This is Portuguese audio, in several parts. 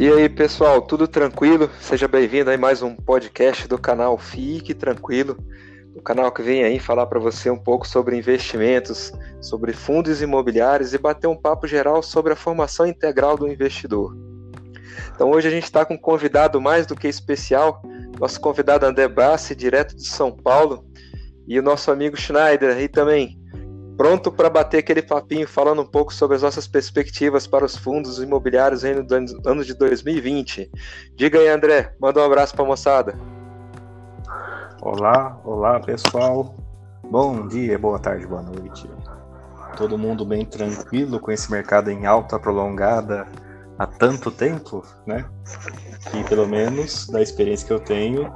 E aí, pessoal, tudo tranquilo? Seja bem-vindo a mais um podcast do canal Fique Tranquilo, o canal que vem aí falar para você um pouco sobre investimentos, sobre fundos imobiliários e bater um papo geral sobre a formação integral do investidor. Então, hoje a gente está com um convidado mais do que especial, nosso convidado André Bassi, direto de São Paulo, e o nosso amigo Schneider aí também, pronto para bater aquele papinho falando um pouco sobre as nossas perspectivas para os fundos imobiliários no ano de 2020. Diga aí, André, manda um abraço para a moçada. Olá, olá pessoal. Bom dia, boa tarde, boa noite. Todo mundo bem tranquilo com esse mercado em alta prolongada há tanto tempo, né? E pelo menos da experiência que eu tenho,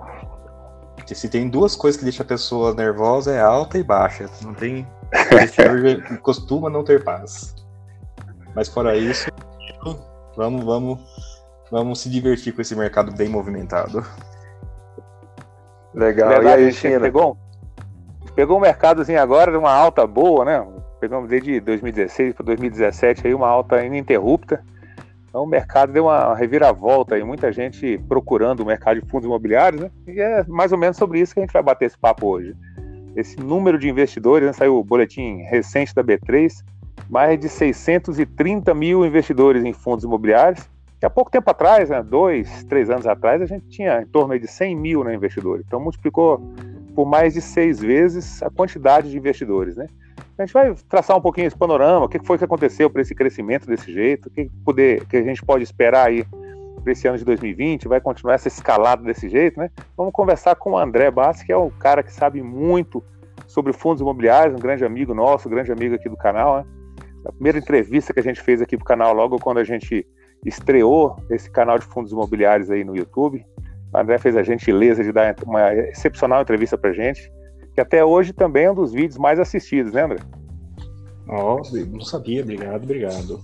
se tem duas coisas que deixam a pessoa nervosa é alta e baixa. Não tem costuma não ter paz. Mas fora isso, vamos, vamos, vamos se divertir com esse mercado bem movimentado. Legal. Verdade, e aí, China? Pegou, pegou um mercadozinho agora de uma alta boa, né? Pegamos desde 2016 para 2017 aí uma alta ininterrupta. Então o mercado deu uma reviravolta e muita gente procurando o mercado de fundos imobiliários, né? E é mais ou menos sobre isso que a gente vai bater esse papo hoje esse número de investidores, né, saiu o boletim recente da B3, mais de 630 mil investidores em fundos imobiliários. Que há pouco tempo atrás, né, dois, três anos atrás, a gente tinha em torno de 100 mil né, investidores. Então multiplicou por mais de seis vezes a quantidade de investidores. Né? A gente vai traçar um pouquinho esse panorama, o que foi que aconteceu para esse crescimento desse jeito, o que, poder, que a gente pode esperar aí para esse ano de 2020, vai continuar essa escalada desse jeito, né? Vamos conversar com o André Bassi, que é um cara que sabe muito sobre fundos imobiliários, um grande amigo nosso, um grande amigo aqui do canal, né? A primeira entrevista que a gente fez aqui pro canal, logo quando a gente estreou esse canal de fundos imobiliários aí no YouTube. O André fez a gentileza de dar uma excepcional entrevista pra gente, que até hoje também é um dos vídeos mais assistidos, né, André? Ó, oh, não sabia, obrigado, obrigado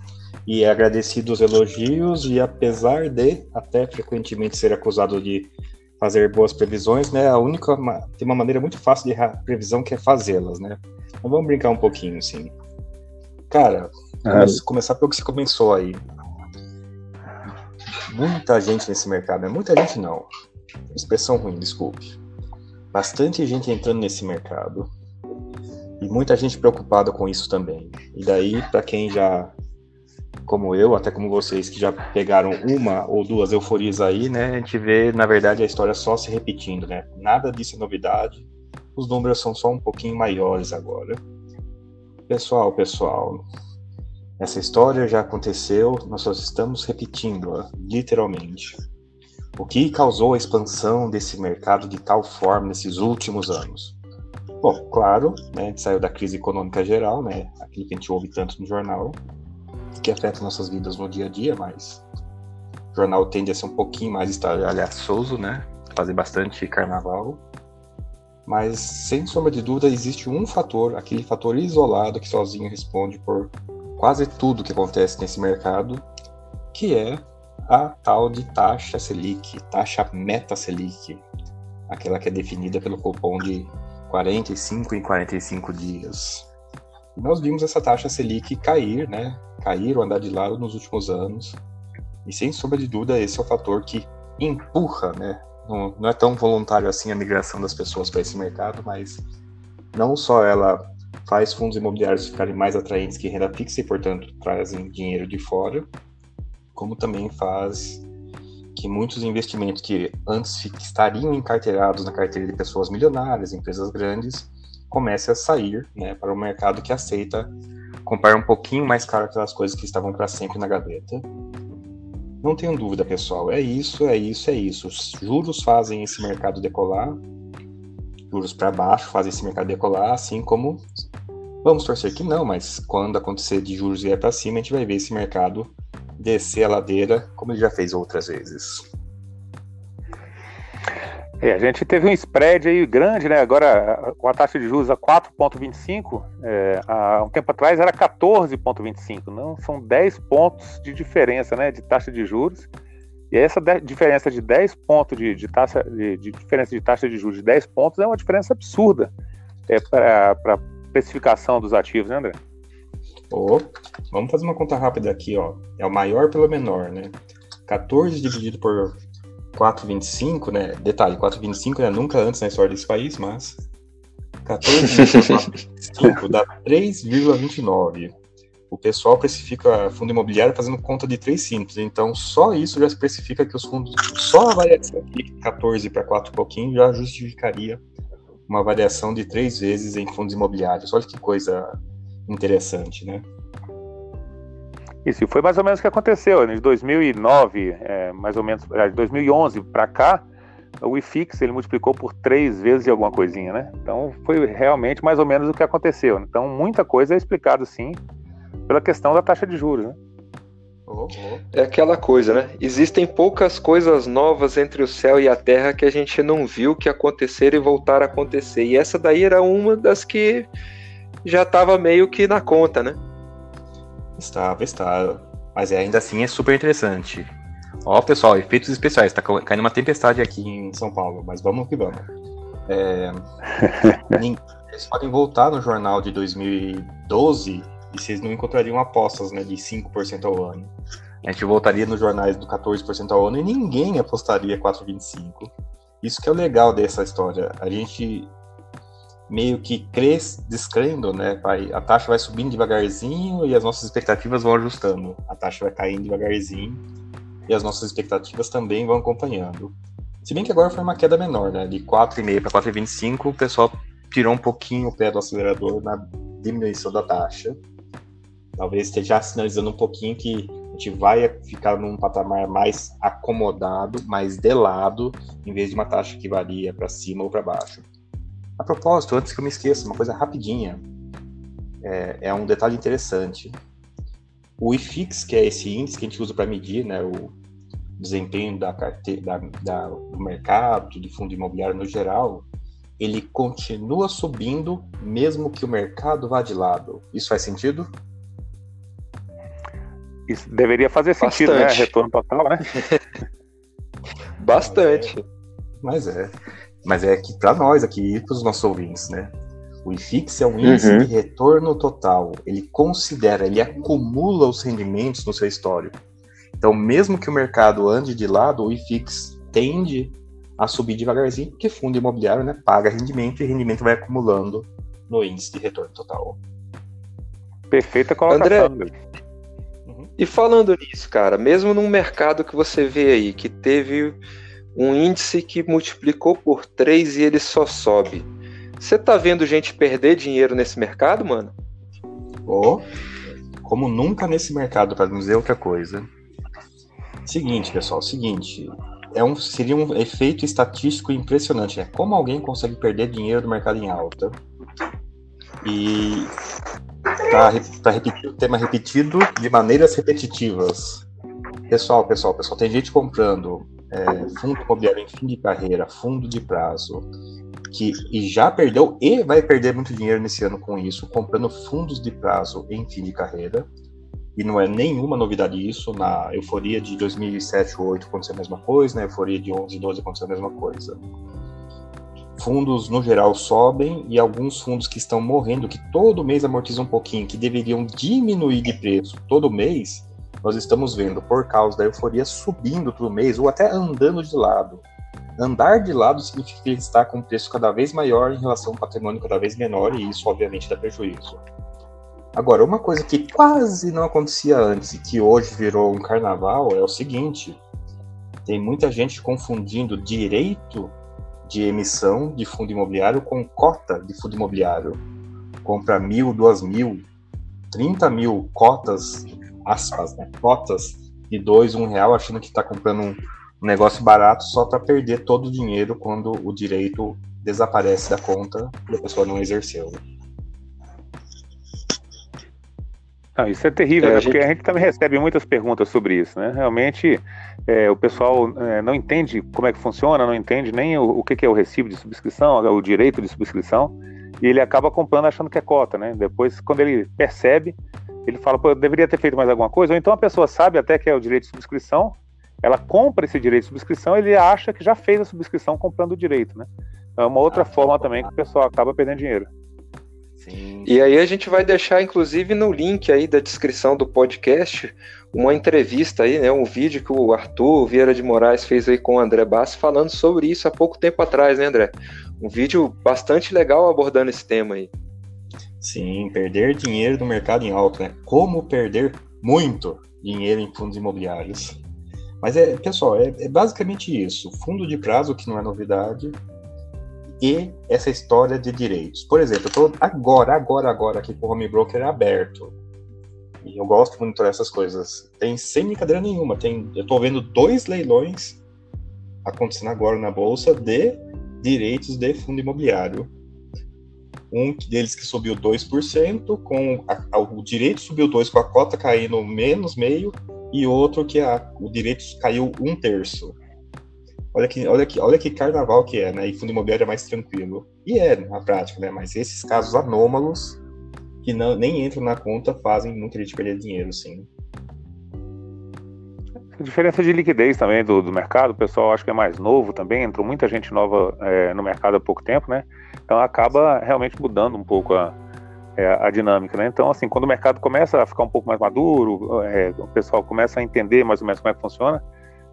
e é agradecido os elogios e apesar de até frequentemente ser acusado de fazer boas previsões, né? A única tem uma maneira muito fácil de previsão que é fazê-las, né? Então vamos brincar um pouquinho, assim. Cara, vamos começar pelo que você começou aí. Muita gente nesse mercado, né? Muita gente não. Expressão ruim, desculpe. Bastante gente entrando nesse mercado e muita gente preocupada com isso também. E daí, para quem já como eu, até como vocês que já pegaram uma ou duas euforias aí, né? A gente vê, na verdade, a história só se repetindo, né? Nada disso é novidade. Os números são só um pouquinho maiores agora. Pessoal, pessoal, essa história já aconteceu, nós só estamos repetindo-a, literalmente. O que causou a expansão desse mercado de tal forma nesses últimos anos? Bom, claro, né, a gente saiu da crise econômica geral, né, aquilo que a gente ouve tanto no jornal, que afeta nossas vidas no dia a dia, mas o jornal tende a ser um pouquinho mais estalhaçoso, né? Fazer bastante carnaval. Mas, sem sombra de dúvida, existe um fator, aquele fator isolado que sozinho responde por quase tudo que acontece nesse mercado, que é a tal de taxa Selic, taxa meta Selic, aquela que é definida pelo cupom de 45 em 45 dias. E nós vimos essa taxa Selic cair, né? Cair ou andar de lado nos últimos anos. E sem sombra de dúvida, esse é o fator que empurra, né? Não, não é tão voluntário assim a migração das pessoas para esse mercado, mas não só ela faz fundos imobiliários ficarem mais atraentes que renda fixa e, portanto, trazem dinheiro de fora, como também faz que muitos investimentos que antes estariam encarteirados na carteira de pessoas milionárias, empresas grandes, comece a sair né, para o mercado que aceita comprar um pouquinho mais caro aquelas coisas que estavam para sempre na gaveta. Não tenham dúvida, pessoal. É isso, é isso, é isso. Os juros fazem esse mercado decolar. Juros para baixo fazem esse mercado decolar, assim como vamos torcer que não, mas quando acontecer de juros ir para cima, a gente vai ver esse mercado descer a ladeira, como ele já fez outras vezes. É, a gente teve um spread aí grande, né? Agora, com a taxa de juros a 4,25, é, há um tempo atrás era 14,25. Não são 10 pontos de diferença, né? De taxa de juros. E essa diferença de 10 pontos de, de taxa de, de, diferença de taxa de juros de 10 pontos é uma diferença absurda é, para a precificação dos ativos, né, André? Oh, vamos fazer uma conta rápida aqui, ó. É o maior pelo menor, né? 14 dividido por 4,25, né? Detalhe, 4,25 né? nunca antes na história desse país, mas 14 dividido por 4,25 dá 3,29. O pessoal precifica fundo imobiliário fazendo conta de 3 simples, então só isso já especifica que os fundos, só a variação aqui, 14 para 4 pouquinho, já justificaria uma variação de três vezes em fundos imobiliários. Olha que coisa interessante, né? Isso, e foi mais ou menos o que aconteceu. Né? De 2009, é, mais ou menos, de 2011 para cá, o IFIX ele multiplicou por três vezes e alguma coisinha, né? Então foi realmente mais ou menos o que aconteceu. Então muita coisa é explicado sim pela questão da taxa de juros, né? É aquela coisa, né? Existem poucas coisas novas entre o céu e a terra que a gente não viu que acontecer e voltar a acontecer. E essa daí era uma das que já estava meio que na conta, né? Estava, estava. Mas ainda assim é super interessante. Ó, pessoal, efeitos especiais. Tá caindo uma tempestade aqui em São Paulo, mas vamos que vamos. É... Vocês podem voltar no jornal de 2012 e vocês não encontrariam apostas né, de 5% ao ano. A gente voltaria nos jornais do 14% ao ano e ninguém apostaria 4,25%. Isso que é o legal dessa história. A gente meio que cresce, descrendo, né? Vai, a taxa vai subindo devagarzinho e as nossas expectativas vão ajustando. A taxa vai caindo devagarzinho e as nossas expectativas também vão acompanhando. Se bem que agora foi uma queda menor, né? De 4,5 para 4,25, o pessoal tirou um pouquinho o pé do acelerador na diminuição da taxa. Talvez esteja sinalizando um pouquinho que a gente vai ficar num patamar mais acomodado, mais de lado, em vez de uma taxa que varia para cima ou para baixo. A propósito, antes que eu me esqueça, uma coisa rapidinha. É, é um detalhe interessante. O IFIX, que é esse índice que a gente usa para medir né, o desempenho da carteira, da, da, do mercado, de fundo imobiliário no geral, ele continua subindo mesmo que o mercado vá de lado. Isso faz sentido? Isso deveria fazer sentido, né? Bastante. né? Retorno total, né? Bastante. Mas é. Mas é que para nós aqui, para os nossos ouvintes, né? O IFIX é um índice uhum. de retorno total. Ele considera, ele acumula os rendimentos no seu histórico. Então, mesmo que o mercado ande de lado, o IFIX tende a subir devagarzinho, porque fundo imobiliário né, paga rendimento e rendimento vai acumulando no índice de retorno total. Perfeita colocação. André, uhum. e falando nisso, cara, mesmo num mercado que você vê aí, que teve um índice que multiplicou por 3 e ele só sobe. Você tá vendo gente perder dinheiro nesse mercado, mano? Oh, como nunca nesse mercado, para dizer outra coisa. Seguinte, pessoal, seguinte. É um, seria um efeito estatístico impressionante. É como alguém consegue perder dinheiro do mercado em alta. E para repetir o tema repetido de maneiras repetitivas. Pessoal, pessoal, pessoal, tem gente comprando é, fundo imobiliário em fim de carreira, fundo de prazo, que e já perdeu e vai perder muito dinheiro nesse ano com isso, comprando fundos de prazo em fim de carreira. E não é nenhuma novidade isso. Na euforia de 2007, 2008 aconteceu a mesma coisa, na euforia de 11, 12 aconteceu a mesma coisa. Fundos, no geral, sobem e alguns fundos que estão morrendo, que todo mês amortizam um pouquinho, que deveriam diminuir de preço todo mês, nós estamos vendo, por causa da euforia, subindo todo mês ou até andando de lado. Andar de lado significa que ele está com um preço cada vez maior em relação a um patrimônio cada vez menor, e isso, obviamente, dá prejuízo. Agora, uma coisa que quase não acontecia antes e que hoje virou um carnaval é o seguinte: tem muita gente confundindo direito de emissão de fundo imobiliário com cota de fundo imobiliário. Compra mil, duas mil, trinta mil cotas aspas, né, cotas de dois, um real, achando que está comprando um, negócio barato só para perder todo o dinheiro quando o direito desaparece da conta e a pessoa não exerceu. Não, isso é terrível, é, né? a gente... porque a gente também recebe muitas perguntas sobre isso, né? Realmente é, o pessoal é, não entende como é que funciona, não entende nem o, o que, que é o recibo de subscrição, o direito de subscrição, e ele acaba comprando achando que é cota, né? Depois, quando ele percebe, ele fala, pô, eu deveria ter feito mais alguma coisa, ou então a pessoa sabe até que é o direito de subscrição, ela compra esse direito de subscrição, ele acha que já fez a subscrição comprando o direito, né? É uma outra ah, forma também que o pessoal acaba perdendo dinheiro. Sim. E aí a gente vai deixar, inclusive, no link aí da descrição do podcast, uma entrevista aí, né? Um vídeo que o Arthur Vieira de Moraes fez aí com o André Bassi falando sobre isso há pouco tempo atrás, né, André? Um vídeo bastante legal abordando esse tema aí. Sim, perder dinheiro no mercado em alto, né? Como perder muito dinheiro em fundos imobiliários. Mas é, pessoal, é, é basicamente isso. Fundo de prazo, que não é novidade, e essa história de direitos. Por exemplo, eu estou agora, agora, agora aqui com o home broker aberto. E eu gosto de monitorar essas coisas. Tem sem brincadeira nenhuma. Tem, eu estou vendo dois leilões acontecendo agora na bolsa de direitos de fundo imobiliário. Um deles que subiu 2%, com a, o direito subiu 2% com a cota caindo menos meio, e outro que a, o direito caiu um terço. Olha que, olha, que, olha que carnaval que é, né? E fundo imobiliário é mais tranquilo. E é, na prática, né? Mas esses casos anômalos que não, nem entram na conta fazem muita gente perder dinheiro, sim. A diferença de liquidez também do, do mercado, o pessoal acho que é mais novo também, entrou muita gente nova é, no mercado há pouco tempo, né? Então acaba realmente mudando um pouco a, é, a dinâmica, né? Então, assim, quando o mercado começa a ficar um pouco mais maduro, é, o pessoal começa a entender mais ou menos como é que funciona,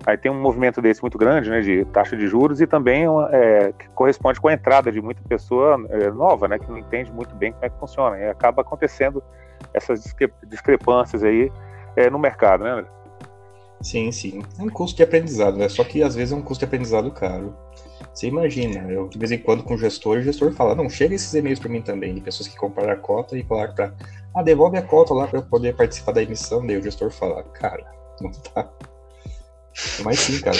Aí tem um movimento desse muito grande, né, de taxa de juros e também é, que corresponde com a entrada de muita pessoa é, nova, né, que não entende muito bem como é que funciona. E acaba acontecendo essas discrepâncias aí é, no mercado, né? Sim, sim. É um custo de aprendizado, né? Só que às vezes é um custo de aprendizado caro. Você imagina, eu de vez em quando com o gestor, o gestor fala, não, chega esses e-mails para mim também, de pessoas que compraram a cota e falaram para, ah, devolve a cota lá para eu poder participar da emissão, daí o gestor fala, cara, não tá mas sim, cara.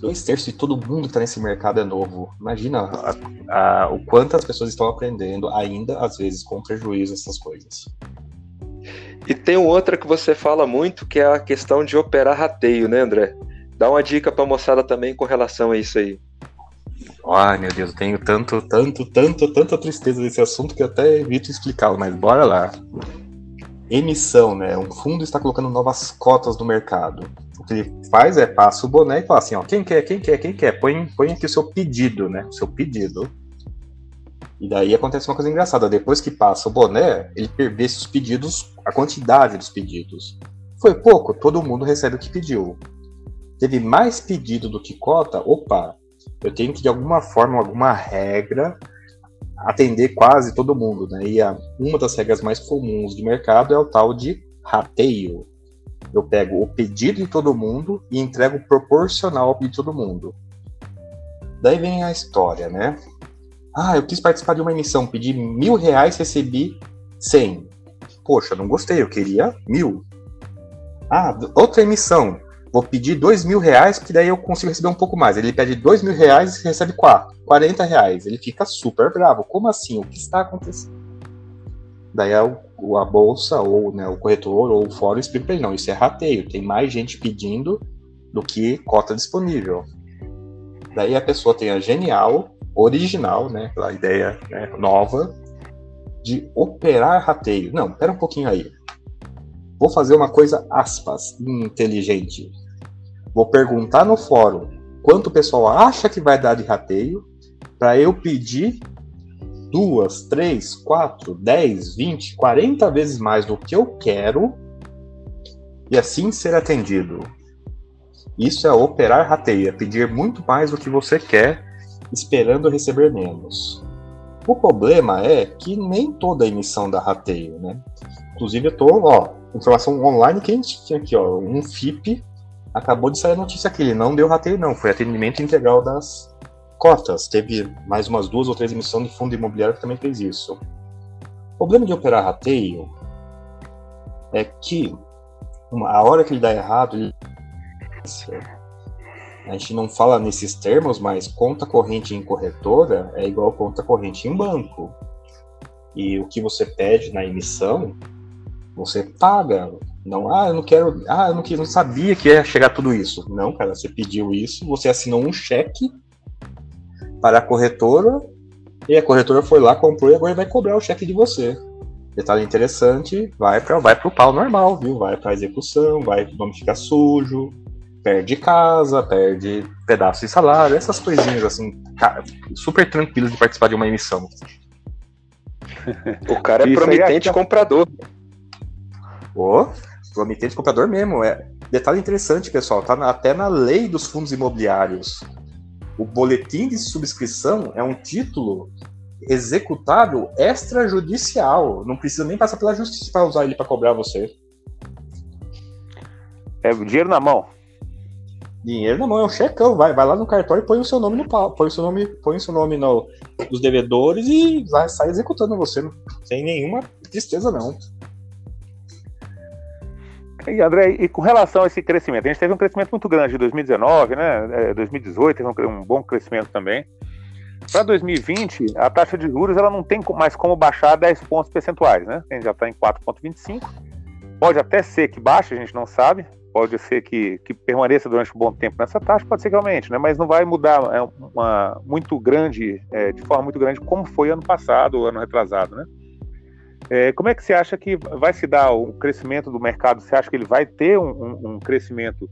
Dois terços de todo mundo que tá nesse mercado é novo. Imagina a, a, o quanto as pessoas estão aprendendo, ainda às vezes com prejuízo, essas coisas. E tem outra que você fala muito, que é a questão de operar rateio, né, André? Dá uma dica pra moçada também com relação a isso aí. Ai, meu Deus, eu tenho tanto, tanto, tanto, tanta tristeza desse assunto que eu até evito explicá-lo, mas bora lá. Emissão, né? Um fundo está colocando novas cotas no mercado que ele faz é passa o boné e fala assim, ó, quem quer, quem quer, quem quer, põe, põe aqui o seu pedido, né? O seu pedido. E daí acontece uma coisa engraçada. Depois que passa o boné, ele vê os pedidos, a quantidade dos pedidos. Foi pouco, todo mundo recebe o que pediu. Teve mais pedido do que cota, opa, eu tenho que de alguma forma, alguma regra, atender quase todo mundo, né? E a, uma das regras mais comuns do mercado é o tal de rateio. Eu pego o pedido de todo mundo e entrego proporcional ao pedido de todo mundo. Daí vem a história, né? Ah, eu quis participar de uma emissão, pedi mil reais, recebi cem. Poxa, não gostei, eu queria mil. Ah, outra emissão, vou pedir dois mil reais, porque daí eu consigo receber um pouco mais. Ele pede dois mil reais e recebe quatro, quarenta reais. Ele fica super bravo. Como assim? O que está acontecendo? Daí é o, a bolsa, ou né, o corretor, ou o fórum explica para ele, não, isso é rateio, tem mais gente pedindo do que cota disponível. Daí a pessoa tem a genial, original, né, aquela ideia né, nova, de operar rateio. Não, pera um pouquinho aí. Vou fazer uma coisa, aspas, inteligente. Vou perguntar no fórum quanto o pessoal acha que vai dar de rateio, para eu pedir duas, três, quatro, dez, vinte, quarenta vezes mais do que eu quero e assim ser atendido. Isso é operar rateia, pedir muito mais do que você quer, esperando receber menos. O problema é que nem toda emissão dá rateio, né? Inclusive eu tô, ó, informação online que a gente tinha aqui, ó, um FIP acabou de sair a notícia que ele não deu rateio não, foi atendimento integral das cotas. Teve mais umas duas ou três emissões de fundo imobiliário que também fez isso. O problema de operar rateio é que uma, a hora que ele dá errado, ele... a gente não fala nesses termos, mas conta corrente em corretora é igual conta corrente em banco. E o que você pede na emissão, você paga. Não, ah, eu não quero, ah, eu não, não sabia que ia chegar tudo isso. Não, cara, você pediu isso, você assinou um cheque para a corretora e a corretora foi lá, comprou e agora vai cobrar o cheque de você. Detalhe interessante, vai para vai o pau normal, viu? Vai para execução, vai o nome fica sujo, perde casa, perde pedaço de salário, essas coisinhas assim, super tranquilas de participar de uma emissão. O cara é promitente comprador. Ô, oh, promitente comprador mesmo. É. Detalhe interessante, pessoal, tá na, até na lei dos fundos imobiliários. O boletim de subscrição é um título executável extrajudicial. Não precisa nem passar pela justiça para usar ele para cobrar você. É dinheiro na mão. Dinheiro na mão, é um checão. Vai, vai lá no cartório e põe o seu nome no pau, põe o seu nome, põe o seu nome no, nos devedores e vai sair executando você, sem nenhuma tristeza, não. E André, e com relação a esse crescimento, a gente teve um crescimento muito grande em 2019, né? 2018 é, teve um, bom crescimento também. Para 2020, a taxa de juros ela não tem mais como baixar 10 pontos percentuais, né? A gente já está em 4,25. Pode até ser que baixe, a gente não sabe. Pode ser que, que permaneça durante um bom tempo nessa taxa, pode ser que aumente, né? Mas não vai mudar é uma, muito grande, é, de forma muito grande, como foi ano passado, ano retrasado, né? É, como é que você acha que vai se dar o crescimento do mercado? Você acha que ele vai ter um, um, um crescimento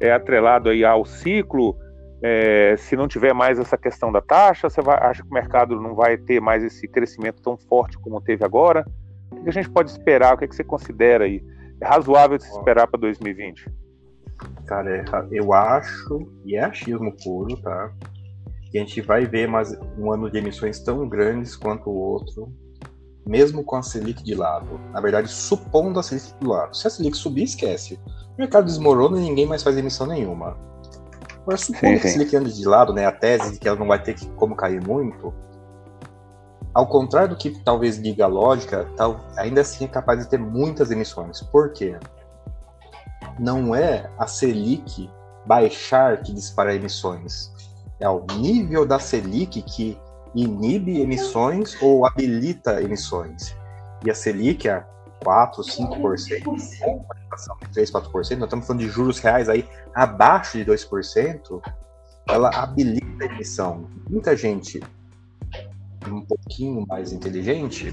é, atrelado aí ao ciclo? É, se não tiver mais essa questão da taxa, você vai, acha que o mercado não vai ter mais esse crescimento tão forte como teve agora? O que a gente pode esperar? O que, que você considera aí? É razoável se esperar para 2020? Cara, é eu acho, e é achismo puro, tá? Que a gente vai ver mais um ano de emissões tão grandes quanto o outro mesmo com a Selic de lado. Na verdade, supondo a Selic do lado. Se a Selic subir, esquece. O mercado desmorona e ninguém mais faz emissão nenhuma. Agora, supondo sim, que a Selic ande de lado, né, a tese de que ela não vai ter que, como cair muito, ao contrário do que talvez diga a lógica, tal, ainda assim é capaz de ter muitas emissões. Por quê? Não é a Selic baixar que dispara emissões. É o nível da Selic que inibe emissões ou habilita emissões. E a Selic é 4, 5%, com 3, 4%, nós estamos falando de juros reais aí abaixo de 2%, ela habilita a emissão. Muita gente um pouquinho mais inteligente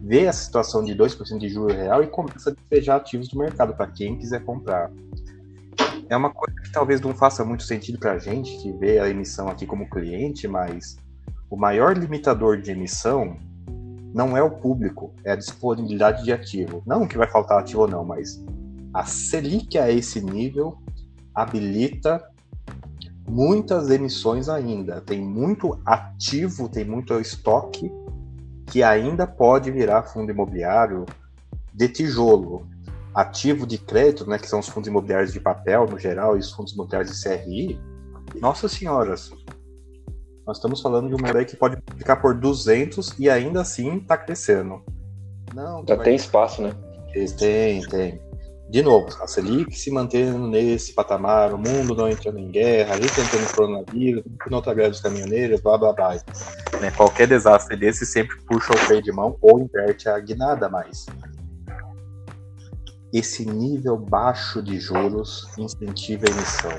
vê a situação de 2% de juro real e começa a despejar ativos do mercado para quem quiser comprar. É uma coisa que talvez não faça muito sentido para a gente que vê a emissão aqui como cliente, mas o maior limitador de emissão não é o público, é a disponibilidade de ativo. Não que vai faltar ativo ou não, mas a Selic a esse nível habilita muitas emissões ainda. Tem muito ativo, tem muito estoque que ainda pode virar fundo imobiliário de tijolo. Ativo de crédito, né, que são os fundos imobiliários de papel no geral e os fundos imobiliários de CRI. Nossa senhoras, nós estamos falando de uma ideia que pode ficar por 200 e ainda assim está crescendo. Não, Já vai... tem espaço, né? Tem, tem. De novo, a Selic se mantendo nesse patamar, o mundo não entrando em guerra, a gente entrando em coronavírus, não tá greve dos caminhoneiros, blá blá blá. Né? Qualquer desastre desse sempre puxa o freio de mão ou inverte a guinada mais. Esse nível baixo de juros incentiva a emissão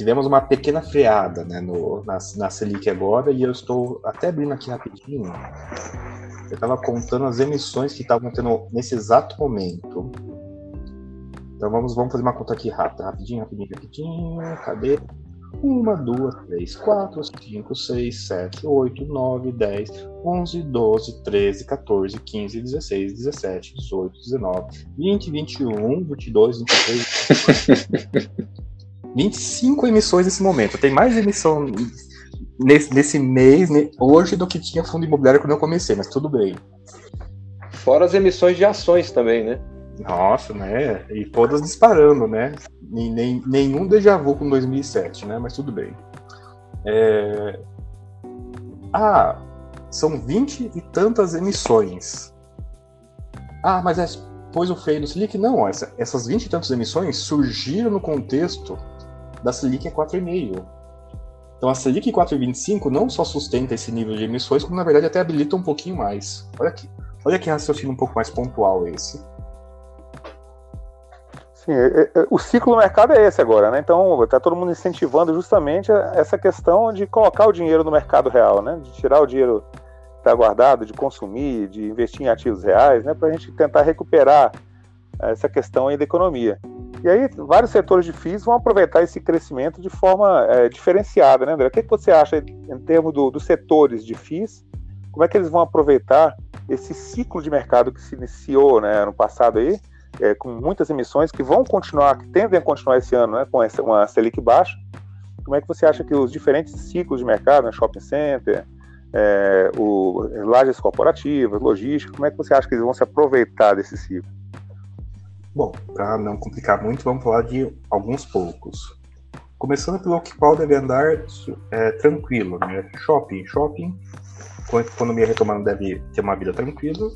tivemos uma pequena freada né, no, na, na Selic agora, e eu estou até abrindo aqui rapidinho. Eu estava contando as emissões que estavam tendo nesse exato momento. Então vamos, vamos fazer uma conta aqui rápida, rapidinho, rapidinho, rapidinho. Cadê? Uma, duas, três, quatro, cinco, seis, sete, oito, nove, dez, onze, doze, treze, 14, 15, 16, 17, 18, 19, 20, 21, 22, 23. 25 emissões nesse momento. Tem mais emissão nesse, nesse mês, hoje, do que tinha fundo imobiliário quando eu comecei, mas tudo bem. Fora as emissões de ações também, né? Nossa, né? E todas disparando, né? Nem, nenhum déjà vu com 2007, né? Mas tudo bem. É... Ah, são 20 e tantas emissões. Ah, mas é, pôs o freio no Selic? Não, essa, essas 20 e tantas emissões surgiram no contexto da Selic é 4,5. Então a Selic 4,25 não só sustenta esse nível de emissões, como na verdade até habilita um pouquinho mais. Olha aqui, olha que raciocínio um pouco mais pontual esse. Sim, é, é, o ciclo do mercado é esse agora, né? Então está todo mundo incentivando justamente essa questão de colocar o dinheiro no mercado real, né? De tirar o dinheiro está guardado, de consumir, de investir em ativos reais, né? Para a gente tentar recuperar essa questão aí da economia. E aí, vários setores de FIIs vão aproveitar esse crescimento de forma é, diferenciada, né, André? O que, que você acha em termos do, dos setores de FIIs? Como é que eles vão aproveitar esse ciclo de mercado que se iniciou né, no passado aí, é, com muitas emissões que vão continuar, que tendem a continuar esse ano, né, com essa, uma Selic baixa? Como é que você acha que os diferentes ciclos de mercado, né, shopping center, é, o, lajes corporativas, logística, como é que você acha que eles vão se aproveitar desse ciclo? Bom, para não complicar muito, vamos falar de alguns poucos. Começando pelo que qual deve andar é, tranquilo, né? Shopping. Shopping, com a economia retomando, deve ter uma vida tranquila.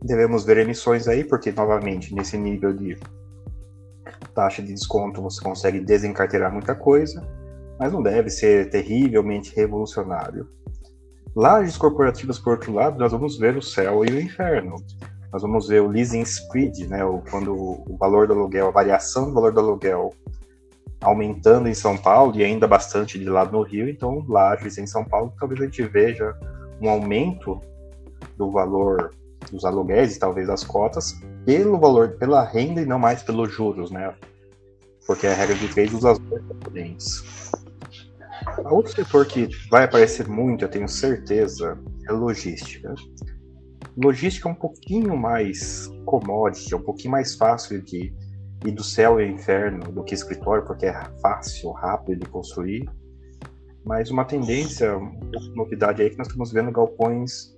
Devemos ver emissões aí, porque, novamente, nesse nível de taxa de desconto você consegue desencarteirar muita coisa, mas não deve ser terrivelmente revolucionário. Lajes corporativas, por outro lado, nós vamos ver o céu e o inferno nós vamos ver o leasing spread, né, o, quando o valor do aluguel, a variação do valor do aluguel aumentando em São Paulo e ainda bastante de lado no Rio, então lajes em São Paulo, talvez a gente veja um aumento do valor dos aluguéis e talvez das cotas pelo valor, pela renda e não mais pelos juros, né? Porque a regra de trade usa as duas. Outro setor que vai aparecer muito, eu tenho certeza, é logística logística é um pouquinho mais commodity, é um pouquinho mais fácil de ir do céu ao inferno do que escritório, porque é fácil, rápido de construir. Mas uma tendência, uma novidade aí é que nós estamos vendo galpões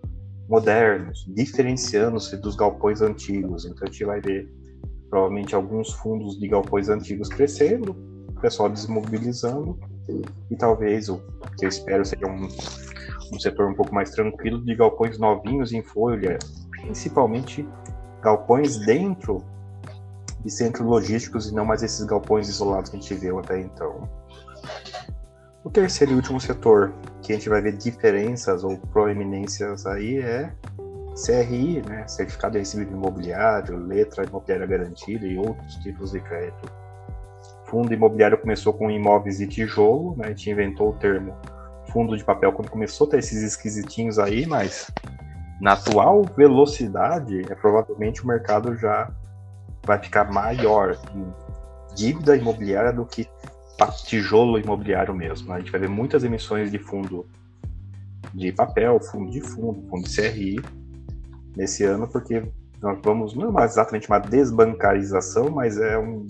modernos, diferenciando-se dos galpões antigos. Então a gente vai ver provavelmente alguns fundos de galpões antigos crescendo, o pessoal desmobilizando, e talvez o que eu espero seja um um setor um pouco mais tranquilo de galpões novinhos em folha, principalmente galpões dentro de centros logísticos e não mais esses galpões isolados que a gente viu até então. O terceiro e último setor que a gente vai ver diferenças ou proeminências aí é CRI, né, Certificado de Recebível Imobiliário, Letra Imobiliária Garantida e outros tipos de crédito. Fundo imobiliário começou com imóveis de tijolo, né, a gente inventou o termo fundo de papel quando começou a ter esses esquisitinhos aí, mas na atual velocidade, é provavelmente o mercado já vai ficar maior em dívida imobiliária do que tijolo imobiliário mesmo. A gente vai ver muitas emissões de fundo de papel, fundo de fundo, fundo de CRI nesse ano, porque nós vamos, não é exatamente uma desbancarização, mas é um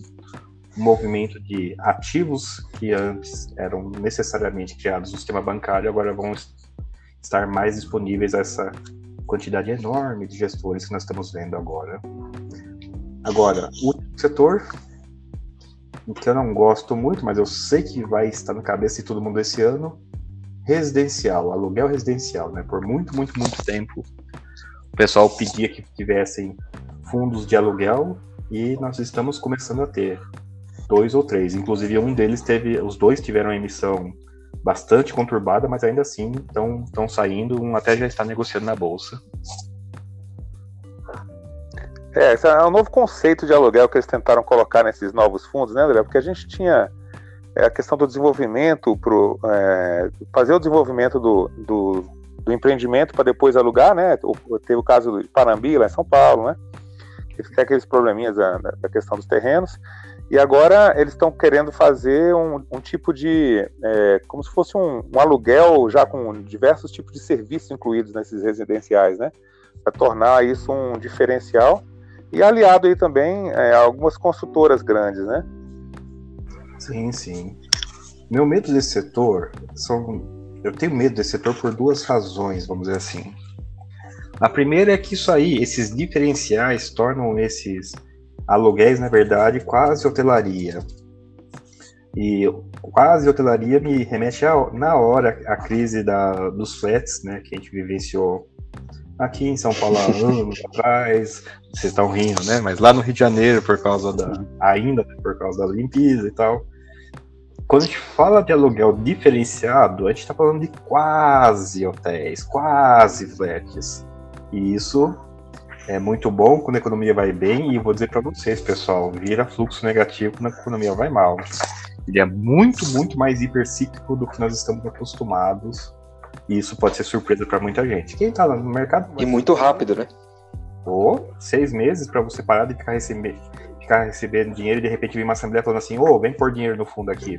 movimento de ativos que antes eram necessariamente criados no sistema bancário, agora vão estar mais disponíveis a essa quantidade enorme de gestores que nós estamos vendo agora. Agora, o setor que eu não gosto muito, mas eu sei que vai estar na cabeça de todo mundo esse ano, residencial, aluguel residencial, né? Por muito, muito, muito tempo, o pessoal pedia que tivessem fundos de aluguel e nós estamos começando a ter dois ou três. Inclusive, um deles teve. Os dois tiveram emissão bastante conturbada, mas ainda assim estão saindo. Um até já está negociando na bolsa. É, é um novo conceito de aluguel que eles tentaram colocar nesses novos fundos, né, André? Porque a gente tinha é, a questão do desenvolvimento, pro, é, fazer o desenvolvimento do, do, do empreendimento para depois alugar, né? Teve o caso de Parambi, lá em São Paulo, né? Que tem aqueles probleminhas da, da questão dos terrenos. E agora eles estão querendo fazer um, um tipo de. É, como se fosse um, um, aluguel já com diversos tipos de serviços incluídos nesses residenciais, né? Para tornar isso um diferencial. E aliado aí também é, algumas consultoras grandes, né? Sim, sim. Meu medo desse setor são. Eu tenho medo desse setor por duas razões, vamos dizer assim. A primeira é que isso aí, esses diferenciais tornam esses aluguéis, na verdade, quase hotelaria. E quase hotelaria me remete a, na hora à crise da, dos flats, né, que a gente vivenciou aqui em São Paulo há anos atrás. Vocês estão rindo, né? Mas lá no Rio de Janeiro, por causa da. ainda por causa da limpeza e tal. Quando a gente fala de aluguel diferenciado, a gente está falando de quase hotéis, quase flats. E isso é muito bom quando a economia vai bem, e vou dizer para vocês, pessoal, vira fluxo negativo quando a economia vai mal. Ele é muito, muito mais hipercíclico do que nós estamos acostumados, e isso pode ser surpresa para muita gente. Quem está no mercado. E muito rápido, né? Ou seis meses para você parar de ficar recebendo, ficar recebendo dinheiro e de repente vem uma assembleia falando assim, ô, oh, vem pôr dinheiro no fundo aqui.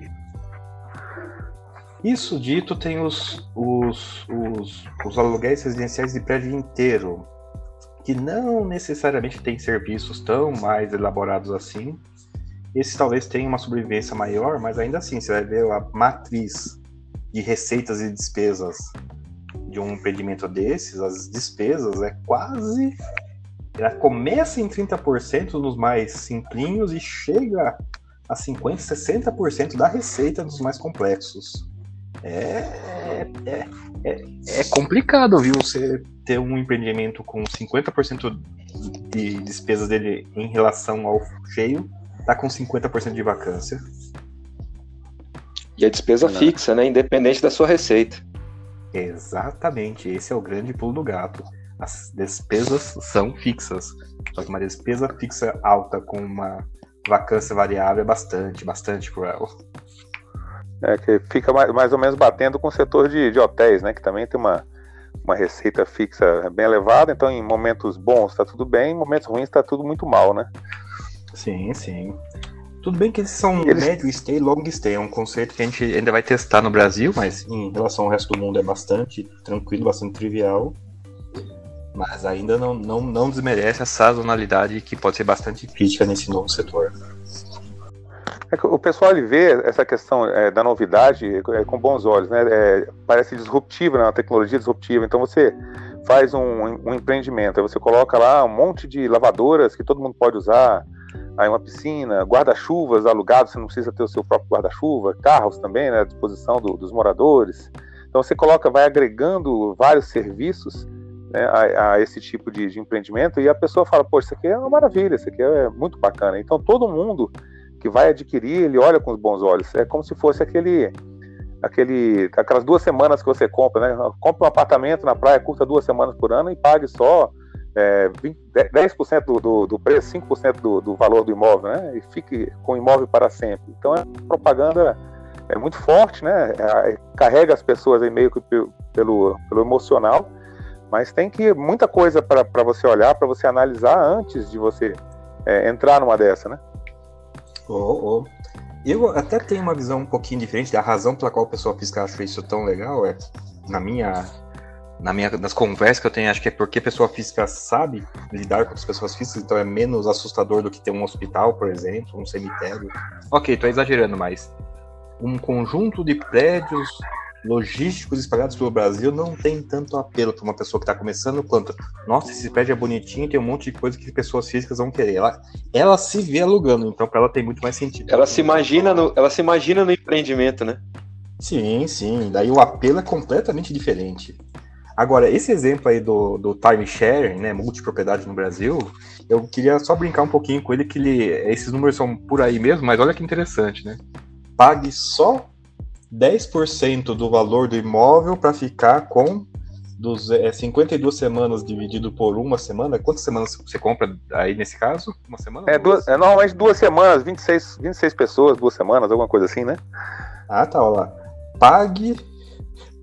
Isso dito, tem os, os, os, os aluguéis residenciais de prédio inteiro, que não necessariamente têm serviços tão mais elaborados assim. Esse talvez tenha uma sobrevivência maior, mas ainda assim, você vai ver a matriz de receitas e despesas de um empreendimento desses, as despesas é quase. Ela começa em 30% nos mais simplinhos e chega a 50%, 60% da receita nos mais complexos. É, é, é, é, complicado, viu? Você ter um empreendimento com 50% de despesas dele em relação ao cheio, tá com 50% de vacância. E a despesa Não. fixa, né? Independente da sua receita. Exatamente, esse é o grande pulo do gato. As despesas são fixas. Só que uma despesa fixa alta com uma vacância variável é bastante, bastante cruel. É, que fica mais, mais ou menos batendo com o setor de, de hotéis, né? Que também tem uma, uma receita fixa bem elevada, então em momentos bons está tudo bem, em momentos ruins está tudo muito mal, né? Sim, sim. Tudo bem que eles são eles... médio stay, long stay, é um conceito que a gente ainda vai testar no Brasil, mas em relação ao resto do mundo é bastante tranquilo, bastante trivial. Mas ainda não, não, não desmerece a sazonalidade que pode ser bastante crítica nesse novo setor. É o pessoal ele vê essa questão é, da novidade é, com bons olhos, né? É, parece disruptiva, né? uma tecnologia disruptiva. Então você faz um, um empreendimento, você coloca lá um monte de lavadoras que todo mundo pode usar, aí uma piscina, guarda-chuvas alugados, você não precisa ter o seu próprio guarda-chuva, carros também, né, à disposição do, dos moradores. Então você coloca, vai agregando vários serviços né, a, a, esse tipo de, de, empreendimento e a pessoa fala, pô, isso aqui é uma maravilha, isso aqui é muito bacana. Então todo mundo que vai adquirir, ele olha com os bons olhos. É como se fosse aquele, aquele, aquelas duas semanas que você compra, né? Compre um apartamento na praia, curta duas semanas por ano e pague só é, 20, 10% do, do, do preço, 5% do, do valor do imóvel, né? E fique com o imóvel para sempre. Então é propaganda é muito forte, né? É, carrega as pessoas aí meio que pelo, pelo emocional, mas tem que muita coisa para você olhar, para você analisar antes de você é, entrar numa dessa, né? Oh, oh. Eu até tenho uma visão um pouquinho diferente da razão pela qual o pessoal física acha isso tão legal é na minha na minha, nas conversas que eu tenho, acho que é porque a pessoa física sabe lidar com as pessoas físicas, então é menos assustador do que ter um hospital, por exemplo, um cemitério. Ok, tô exagerando, mas um conjunto de prédios logísticos espalhados pelo Brasil não tem tanto apelo para uma pessoa que está começando quanto, nossa, esse prédio é bonitinho, tem um monte de coisa que pessoas físicas vão querer. Ela, ela se vê alugando, então para ela tem muito mais sentido. Ela se imagina no, ela se imagina no empreendimento, né? Sim, sim. Daí o apelo é completamente diferente. Agora, esse exemplo aí do, do time sharing, né, multipropriedade no Brasil, eu queria só brincar um pouquinho com ele, que ele, esses números são por aí mesmo, mas olha que interessante, né? Pague só 10% do valor do imóvel para ficar com dos, é, 52 semanas dividido por uma semana. Quantas semanas você compra aí nesse caso? Uma semana? É, duas, é normalmente duas semanas, 26, 26 pessoas, duas semanas, alguma coisa assim, né? Ah, tá, olha lá. Pague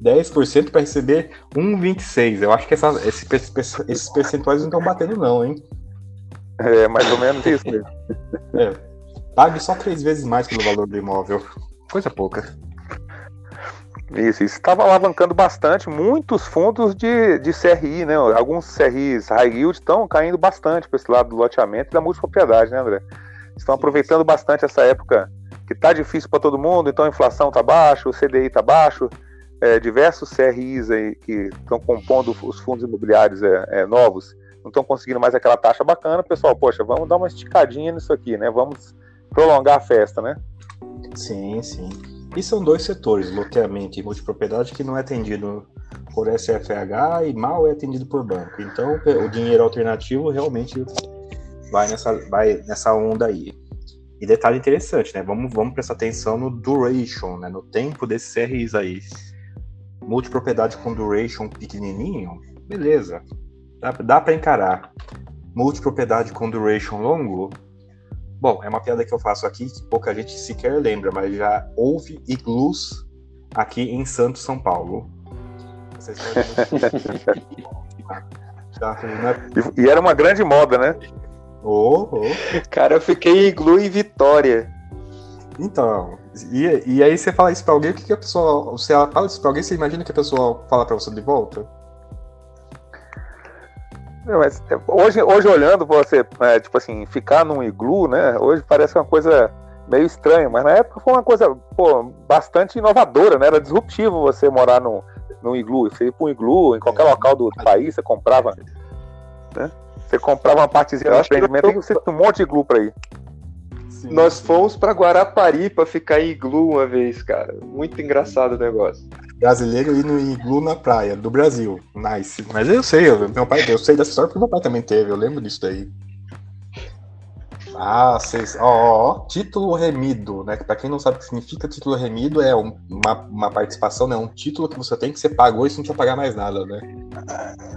10% para receber 1,26. Eu acho que essa, esse, esses percentuais não estão batendo, não, hein? É mais ou menos isso mesmo. É. Pague só três vezes mais pelo valor do imóvel. Coisa pouca. Isso, isso estava alavancando bastante muitos fundos de, de CRI, né? Alguns CRIs high yield estão caindo bastante para esse lado do loteamento e da multipropriedade, né, André? Estão aproveitando bastante essa época que está difícil para todo mundo, então a inflação está baixa, o CDI está baixo, é, diversos CRIs aí que estão compondo os fundos imobiliários é, é, novos não estão conseguindo mais aquela taxa bacana, pessoal, poxa, vamos dar uma esticadinha nisso aqui, né? Vamos prolongar a festa, né? Sim, sim. E são dois setores, loteamento e multipropriedade, que não é atendido por SFH e mal é atendido por banco. Então, o dinheiro alternativo realmente vai nessa, vai nessa onda aí. E detalhe interessante, né? Vamos, vamos prestar atenção no duration, né? No tempo desses CRIs aí multipropriedade com duration pequenininho, beleza, dá, dá para encarar. Multipropriedade com duration longo, bom, é uma piada que eu faço aqui que pouca gente sequer lembra, mas já houve iglus aqui em Santos, São Paulo. e, e era uma grande moda, né? Oh, oh. Cara, eu fiquei em iglu em Vitória. Então, e, e aí você fala isso pra alguém, o que, que a pessoa. Você fala isso pra alguém, você imagina que a pessoa fala pra você de volta? Mas hoje, hoje olhando você, é, tipo assim, ficar num iglu, né? Hoje parece uma coisa meio estranha, mas na época foi uma coisa pô, bastante inovadora, né? Era disruptivo você morar num, num iglu. Você ia para um iglu, em qualquer é. local do país, você comprava. Né? Você comprava uma partezinha do empreendimento e você tinha um monte de iglu para ir. Sim, Nós sim. fomos para Guarapari para ficar em iglu uma vez, cara. Muito engraçado o negócio. Brasileiro indo em iglu na praia, do Brasil. Nice. Mas eu sei, eu, meu pai, eu sei dessa história porque meu pai também teve, eu lembro disso daí. Ah, vocês. Ó, ó, ó, título remido, né? Pra quem não sabe o que significa título remido, é um, uma, uma participação, né? Um título que você tem que você pagou e você não tinha pagar mais nada, né?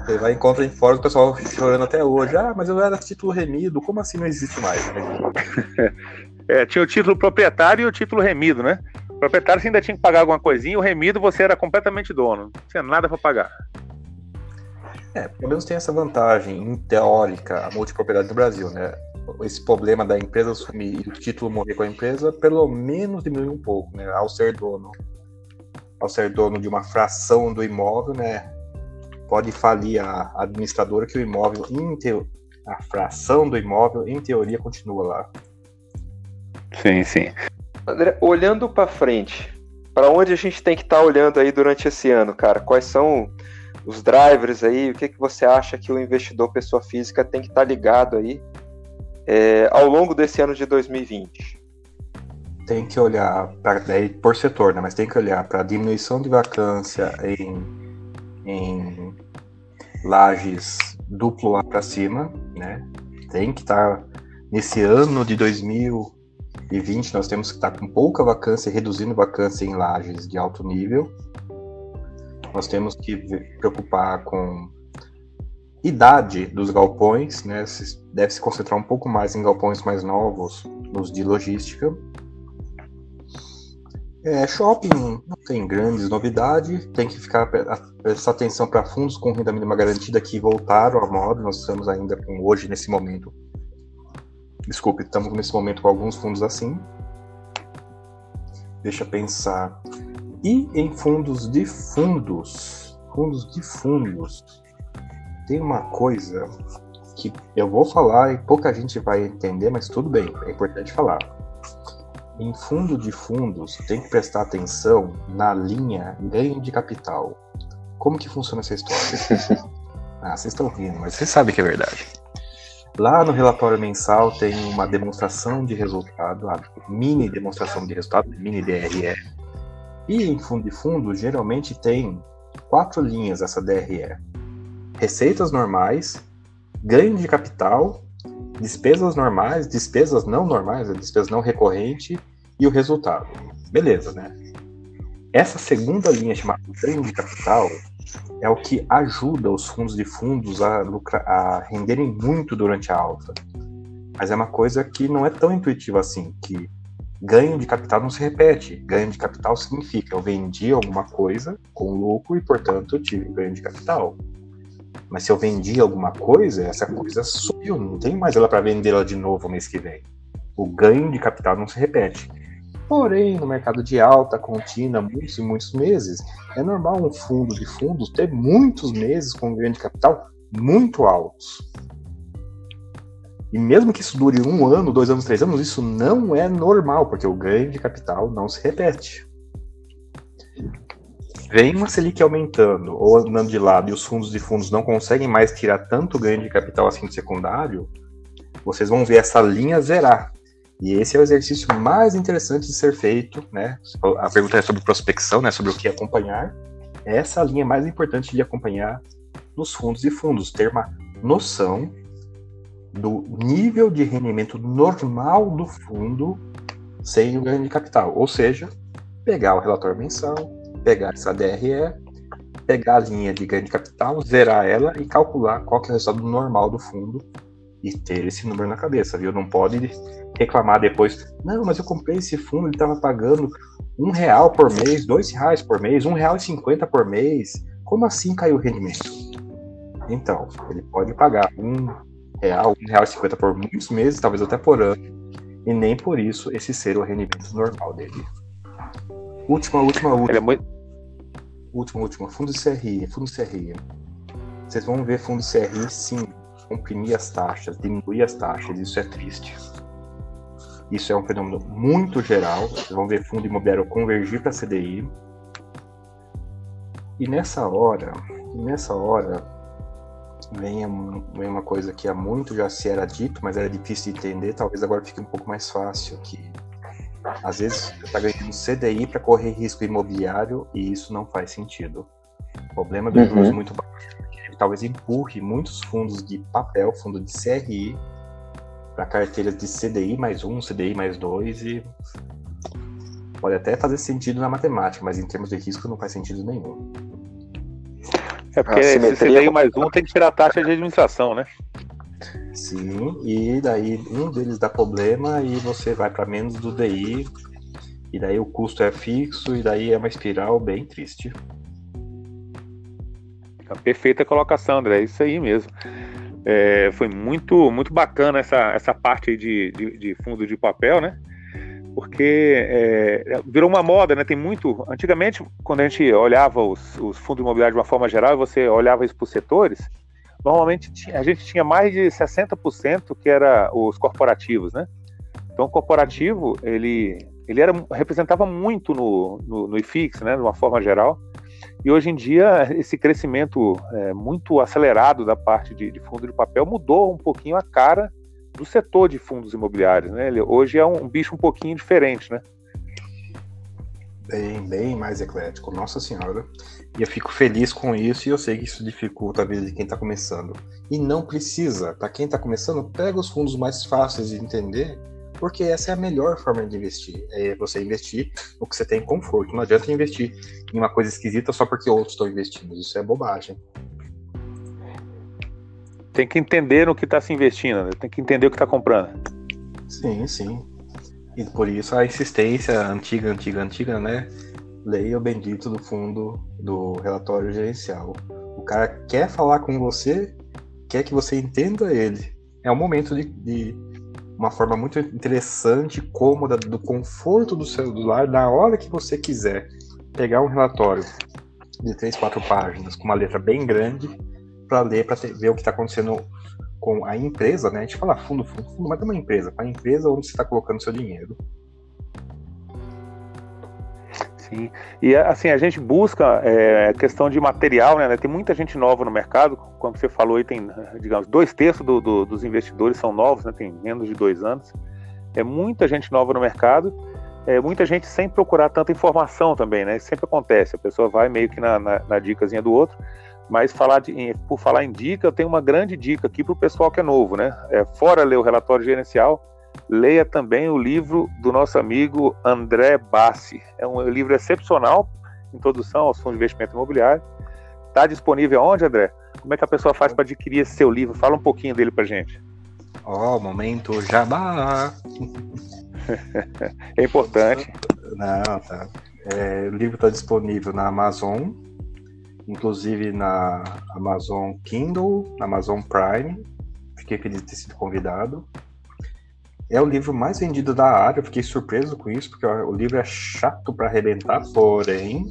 Você vai encontrar em fora o pessoal chorando até hoje. Ah, mas eu era título remido, como assim não existe mais? é, tinha o título proprietário e o título remido, né? O proprietário você ainda tinha que pagar alguma coisinha, o remido você era completamente dono, não tinha nada para pagar. É, pelo menos tem essa vantagem, em teórica, a multipropriedade do Brasil, né? Esse problema da empresa sumir e o título morrer com a empresa, pelo menos diminui um pouco, né? Ao ser dono, ao ser dono de uma fração do imóvel, né? Pode falir a administradora que o imóvel, a fração do imóvel, em teoria, continua lá. Sim, sim. André, olhando para frente, para onde a gente tem que estar tá olhando aí durante esse ano, cara? Quais são os drivers aí? O que, que você acha que o investidor pessoa física tem que estar tá ligado aí é, ao longo desse ano de 2020? Tem que olhar para por setor, né? Mas tem que olhar para diminuição de vacância em, em lajes duplo lá para cima, né? Tem que estar tá, nesse ano de 2020 nós temos que estar tá com pouca vacância, reduzindo vacância em lajes de alto nível. Nós temos que preocupar com idade dos galpões, né? Deve se concentrar um pouco mais em galpões mais novos, nos de logística. É, shopping não tem grandes novidades, tem que ficar prestar atenção para fundos com renda mínima garantida que voltaram à moda. Nós estamos ainda com hoje nesse momento. Desculpe, estamos nesse momento com alguns fundos assim. Deixa pensar. E em fundos de fundos, fundos de fundos, tem uma coisa que eu vou falar e pouca gente vai entender, mas tudo bem, é importante falar. Em fundo de fundos, tem que prestar atenção na linha ganho de capital. Como que funciona essa história? ah, vocês estão rindo, mas vocês sabem que é verdade. Lá no relatório mensal tem uma demonstração de resultado, a mini demonstração de resultado, mini DRE. E em fundo de fundo, geralmente tem quatro linhas essa DRE receitas normais, ganho de capital, despesas normais, despesas não normais, despesas não recorrente e o resultado. Beleza, né? Essa segunda linha chamada ganho de capital é o que ajuda os fundos de fundos a, lucrar, a renderem muito durante a alta. Mas é uma coisa que não é tão intuitiva assim, que ganho de capital não se repete. Ganho de capital significa eu vendi alguma coisa com lucro e, portanto, tive ganho de capital. Mas se eu vendi alguma coisa, essa coisa subiu, não tem mais ela para vendê-la de novo mês que vem. O ganho de capital não se repete. Porém, no mercado de alta contínua, muitos e muitos meses, é normal um fundo de fundos ter muitos meses com ganho de capital muito altos. E mesmo que isso dure um ano, dois anos, três anos, isso não é normal, porque o ganho de capital não se repete vem uma Selic aumentando ou andando de lado e os fundos de fundos não conseguem mais tirar tanto ganho de capital assim do secundário, vocês vão ver essa linha zerar. E esse é o exercício mais interessante de ser feito, né? A pergunta é sobre prospecção, né? Sobre o que acompanhar. Essa linha é mais importante de acompanhar nos fundos e fundos, ter uma noção do nível de rendimento normal do fundo sem o ganho de capital. Ou seja, pegar o relatório mensal, pegar essa DRE, pegar a linha de ganho de capital, zerar ela e calcular qual que é o resultado normal do fundo e ter esse número na cabeça, viu? Não pode reclamar depois, não, mas eu comprei esse fundo, ele estava pagando um real por mês, dois reais por mês, um real e cinquenta por mês. Como assim caiu o rendimento? Então, ele pode pagar um real, R$1,50 por muitos meses, talvez até por ano, e nem por isso esse ser o rendimento normal dele. Última, última, última. Ele é muito... Última, última. Fundo CRI, fundo CRI. Vocês vão ver fundo CRI, sim, comprimir as taxas, diminuir as taxas, isso é triste. Isso é um fenômeno muito geral. Vocês vão ver fundo imobiliário convergir para CDI. E nessa hora, nessa hora, vem, vem uma coisa que há muito já se era dito, mas era difícil de entender. Talvez agora fique um pouco mais fácil. Que às vezes você está ganhando CDI para correr risco imobiliário e isso não faz sentido. O problema do uhum. juros muito baixo ele talvez empurre muitos fundos de papel, fundo de CRI, para carteiras de CDI mais um, CDI mais dois e pode até fazer sentido na matemática, mas em termos de risco não faz sentido nenhum. É porque esse CDI mais um tem que tirar a taxa de administração, né? Sim, e daí um deles dá problema e você vai para menos do DI, e daí o custo é fixo, e daí é uma espiral bem triste. Perfeita colocação, André, é isso aí mesmo. É, foi muito, muito bacana essa, essa parte de, de, de fundo de papel, né? Porque é, virou uma moda, né? Tem muito. Antigamente, quando a gente olhava os, os fundos imobiliários de uma forma geral, você olhava isso por setores, normalmente a gente tinha mais de 60% que era os corporativos, né? Então, o corporativo, ele, ele era, representava muito no, no, no IFIX, né? De uma forma geral. E hoje em dia, esse crescimento é, muito acelerado da parte de, de, fundo de papel mudou um pouquinho a cara do setor de fundos imobiliários. Né? Ele, hoje é um, um bicho um pouquinho diferente, né? Bem, bem mais eclético, nossa senhora. E eu fico feliz com isso e eu sei que isso dificulta a vida de quem está começando. E não precisa. Para quem está começando, pega os fundos mais fáceis de entender porque essa é a melhor forma de investir. É você investir no que você tem conforto. Não adianta investir em uma coisa esquisita só porque outros estão investindo. Isso é bobagem. Tem que entender no que está se investindo, né? tem que entender o que está comprando. Sim, sim. E por isso a insistência antiga, antiga, antiga, né? Leia o bendito do fundo do relatório gerencial. O cara quer falar com você, quer que você entenda ele. É o momento de, de uma forma muito interessante, cômoda, do conforto do celular, na hora que você quiser. Pegar um relatório de três, quatro páginas, com uma letra bem grande, para ler, para ver o que está acontecendo com a empresa, né? A gente fala fundo, fundo, fundo, mas é uma empresa, para a empresa onde você está colocando seu dinheiro. Sim. E assim, a gente busca é, questão de material, né? Tem muita gente nova no mercado, como você falou aí, tem, digamos, dois terços do, do, dos investidores são novos, né? Tem menos de dois anos. É muita gente nova no mercado, é, muita gente sem procurar tanta informação também, né? Isso sempre acontece, a pessoa vai meio que na, na, na dicasinha do outro, mas falar de, por falar em dica, eu tenho uma grande dica aqui para o pessoal que é novo, né? É, fora ler o relatório gerencial, leia também o livro do nosso amigo André Bassi. É um livro excepcional, Introdução aos Fundos de Investimento Imobiliário. Está disponível onde, André? Como é que a pessoa faz para adquirir esse seu livro? Fala um pouquinho dele para gente. Ó, oh, momento jabá! é importante. Não, tá. É, o livro está disponível na Amazon, inclusive na Amazon Kindle, na Amazon Prime. Fiquei feliz de ter sido convidado. É o livro mais vendido da área, eu fiquei surpreso com isso, porque o livro é chato para arrebentar, porém,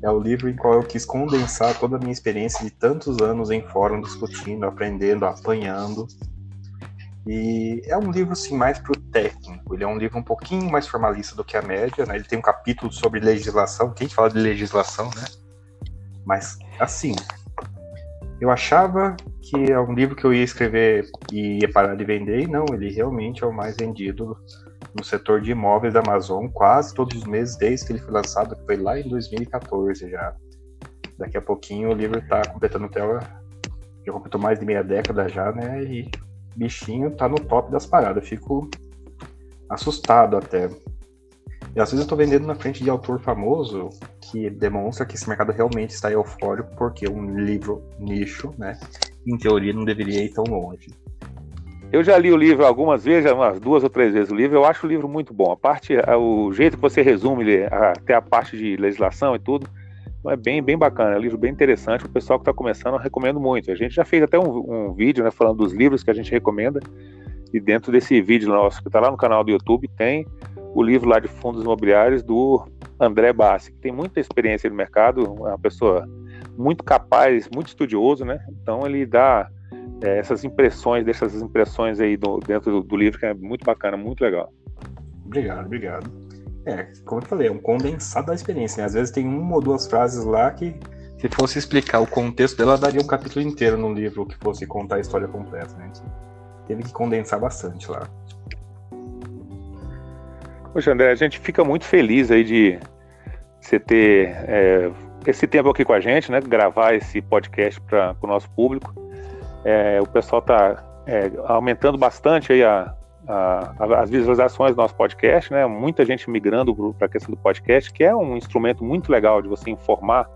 é o livro em qual eu quis condensar toda a minha experiência de tantos anos em fórum discutindo, aprendendo, apanhando. E é um livro assim mais pro técnico. Ele é um livro um pouquinho mais formalista do que a média, né? Ele tem um capítulo sobre legislação. Quem fala de legislação, né? Mas assim, eu achava que é um livro que eu ia escrever e ia parar de vender, e não, ele realmente é o mais vendido no setor de imóveis da Amazon quase todos os meses desde que ele foi lançado, que foi lá em 2014 já. Daqui a pouquinho o livro está completando até já completou mais de meia década já, né? E bichinho tá no top das paradas. Eu fico assustado até. E às vezes eu tô vendendo na frente de autor famoso que demonstra que esse mercado realmente está eufórico, porque um livro nicho, né, em teoria não deveria ir tão longe. Eu já li o livro algumas vezes, umas duas ou três vezes o livro, eu acho o livro muito bom. A parte, o jeito que você resume até a parte de legislação e tudo, é bem, bem bacana, é um livro bem interessante. O pessoal que está começando, eu recomendo muito. A gente já fez até um, um, vídeo né, falando dos livros que a gente recomenda. E dentro desse vídeo nosso, que está lá no canal do YouTube, tem o livro lá de fundos imobiliários do André Bassi, que tem muita experiência no mercado, uma pessoa muito capaz, muito estudioso, né? Então ele dá é, essas impressões, deixa essas impressões aí do, dentro do, do, livro, que é muito bacana, muito legal. Obrigado, obrigado. É, como eu falei, é um condensado da experiência, né? Às vezes tem uma ou duas frases lá que, se fosse explicar o contexto dela, daria um capítulo inteiro no livro que fosse contar a história completa, né? Teve que condensar bastante lá. Poxa, André, a gente fica muito feliz aí de você ter é, esse tempo aqui com a gente, né? Gravar esse podcast para o nosso público. É, o pessoal está é, aumentando bastante aí a, a, a, as visualizações do nosso podcast, né? Muita gente migrando para a questão do podcast, que é um instrumento muito legal de você informar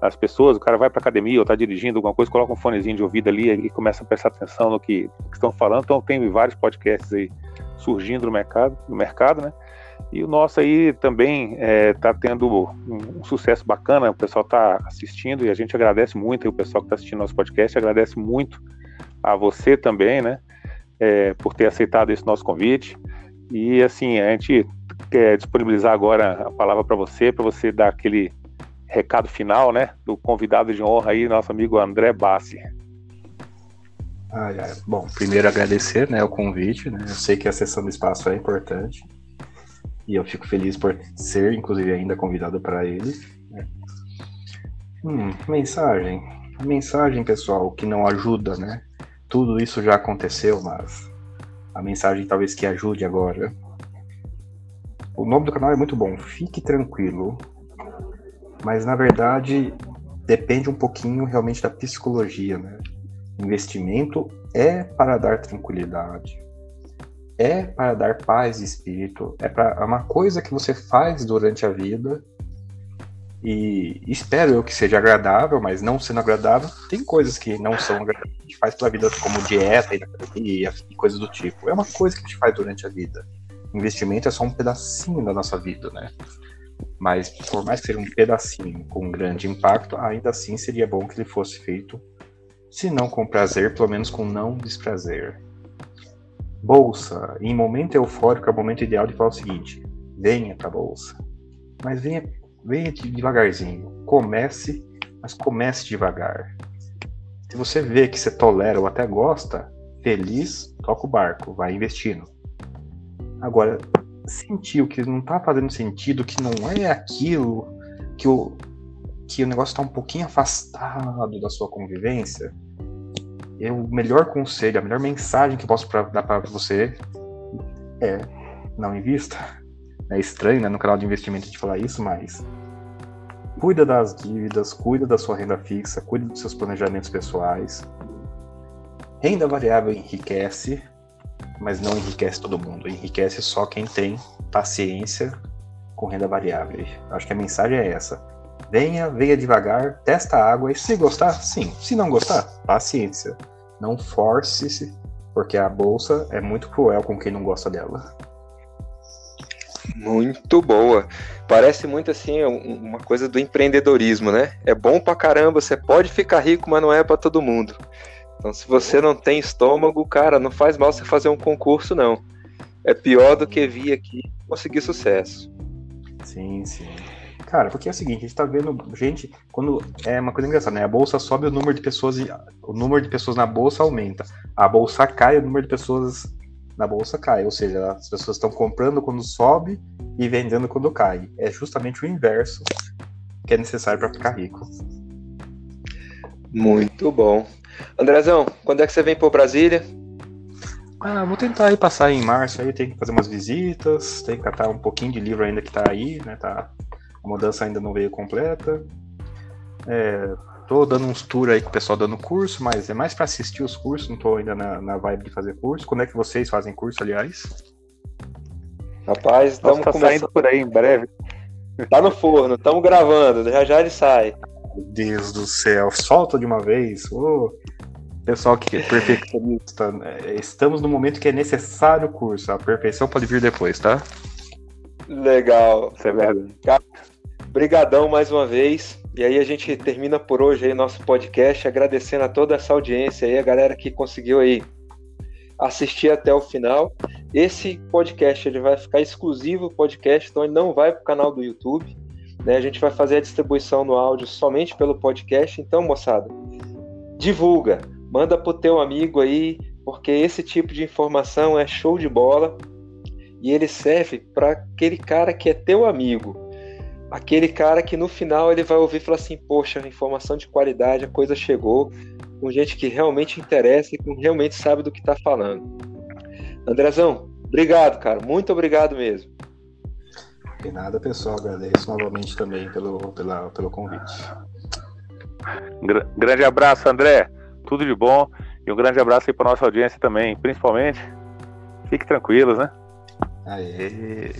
as pessoas. O cara vai para academia ou está dirigindo alguma coisa, coloca um fonezinho de ouvido ali e começa a prestar atenção no que, que estão falando. Então tem vários podcasts aí surgindo no mercado, no mercado, né? E o nosso aí também está é, tá tendo um, sucesso bacana, o pessoal está assistindo e a gente agradece muito, o pessoal que está assistindo nosso podcast agradece muito a você também, né, é, por ter aceitado esse nosso convite. E assim, a gente quer disponibilizar agora a palavra para você, para você dar aquele recado final, né, do convidado de honra aí, nosso amigo André Bassi. Bom, primeiro agradecer né, o convite, né? Eu sei que a sessão do espaço é importante. E eu fico feliz por ser, inclusive, ainda convidado para ele. Né? Hum, mensagem. Mensagem, pessoal, que não ajuda, né? Tudo isso já aconteceu, mas a mensagem talvez que ajude agora. O nome do canal é muito bom, fique tranquilo. Mas na verdade depende um pouquinho realmente da psicologia, né? Investimento é para dar tranquilidade, é para dar paz de espírito, é para é uma coisa que você faz durante a vida e espero eu que seja agradável, mas não sendo agradável, tem coisas que não são agradáveis que a gente faz pela vida, como dieta e e coisas do tipo. É uma coisa que a gente faz durante a vida. Investimento é só um pedacinho da nossa vida, né? Mas por mais que seja um pedacinho com grande impacto, ainda assim seria bom que ele fosse feito se não com prazer, pelo menos com não desprazer. Bolsa, em momento eufórico, é o momento ideal de falar o seguinte: venha para a bolsa, mas venha, venha devagarzinho. Comece, mas comece devagar. Se você vê que você tolera ou até gosta, feliz, toca o barco, vai investindo. Agora, sentiu que não está fazendo sentido, que não é aquilo, que o, que o negócio está um pouquinho afastado da sua convivência, eu, o melhor conselho, a melhor mensagem que eu posso pra, dar para você é não invista. É estranho, né, no canal de investimento de falar isso, mas cuida das dívidas, cuida da sua renda fixa, cuida dos seus planejamentos pessoais. Renda variável enriquece, mas não enriquece todo mundo. Enriquece só quem tem paciência com renda variável. Acho que a mensagem é essa Venha, venha devagar, testa a água e se gostar, sim. Se não gostar, paciência. Não force-se, porque a bolsa é muito cruel com quem não gosta dela. Muito boa. Parece muito assim uma coisa do empreendedorismo, né? É bom pra caramba, você pode ficar rico, mas não é para todo mundo. Então, se você não tem estômago, cara, não faz mal você fazer um concurso, não. É pior do que vir aqui conseguir sucesso. Sim, sim. Cara, porque é o seguinte, a gente tá vendo gente, quando é uma coisa engraçada, né? A bolsa sobe, o número de pessoas, o número de pessoas na bolsa aumenta. A bolsa cai, o número de pessoas na bolsa cai, ou seja, as pessoas estão comprando quando sobe e vendendo quando cai. É justamente o inverso que é necessário para ficar rico. Muito bom. Andrezão, quando é que você vem para Brasília? Ah, vou tentar ir passar em março aí, tem que fazer umas visitas, tem que catar um pouquinho de livro ainda que tá aí, né? Tá a mudança ainda não veio completa. É, tô dando uns tours aí com o pessoal dando curso, mas é mais para assistir os cursos, não tô ainda na, na vibe de fazer curso. Quando é que vocês fazem curso, aliás? Rapaz, estamos tá começando... saindo por aí em breve. Tá no forno, estamos gravando, já já ele sai. Meu Deus do céu, solta de uma vez. Oh, pessoal que é perfeccionista, é, estamos no momento que é necessário o curso. A perfeição pode vir depois, tá? Legal. Isso é verdade. Brigadão mais uma vez. E aí a gente termina por hoje aí nosso podcast, agradecendo a toda essa audiência aí, a galera que conseguiu aí assistir até o final. Esse podcast ele vai ficar exclusivo podcast, então ele não vai para o canal do YouTube. Né? A gente vai fazer a distribuição no áudio somente pelo podcast. Então, moçada, divulga, manda pro teu amigo aí, porque esse tipo de informação é show de bola e ele serve para aquele cara que é teu amigo. Aquele cara que no final ele vai ouvir e falar assim: Poxa, informação de qualidade, a coisa chegou, com gente que realmente interessa e que realmente sabe do que está falando. Andrezão, obrigado, cara, muito obrigado mesmo. De nada, pessoal, agradeço novamente também pelo, pela, pelo convite. Grande abraço, André, tudo de bom e um grande abraço aí para nossa audiência também, principalmente. Fique tranquilos, né? Aê.